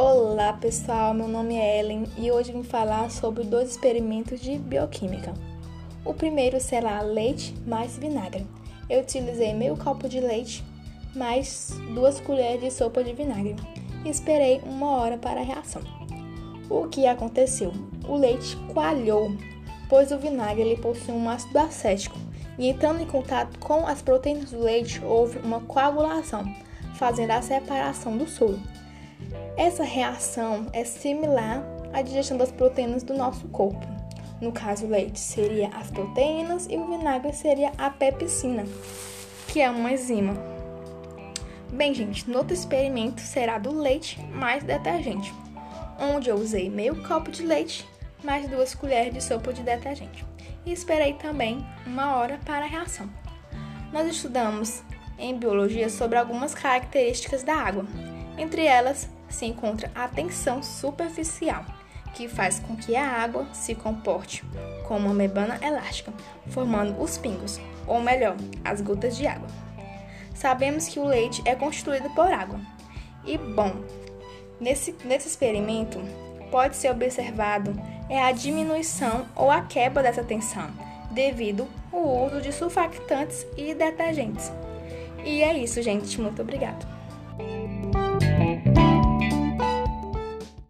Olá pessoal, meu nome é Ellen e hoje vim falar sobre dois experimentos de bioquímica. O primeiro será leite mais vinagre. Eu utilizei meio copo de leite mais duas colheres de sopa de vinagre e esperei uma hora para a reação. O que aconteceu? O leite coalhou, pois o vinagre ele possui um ácido acético e entrando em contato com as proteínas do leite houve uma coagulação, fazendo a separação do soro. Essa reação é similar à digestão das proteínas do nosso corpo. No caso, o leite seria as proteínas e o vinagre seria a pepsina, que é uma enzima. Bem, gente, no outro experimento será do leite mais detergente, onde eu usei meio copo de leite mais duas colheres de sopa de detergente e esperei também uma hora para a reação. Nós estudamos em biologia sobre algumas características da água, entre elas se encontra a tensão superficial, que faz com que a água se comporte como uma membrana elástica, formando os pingos, ou melhor, as gotas de água. Sabemos que o leite é constituído por água. E bom, nesse, nesse experimento pode ser observado é a diminuição ou a quebra dessa tensão, devido ao uso de surfactantes e detergentes. E é isso, gente. Muito obrigada.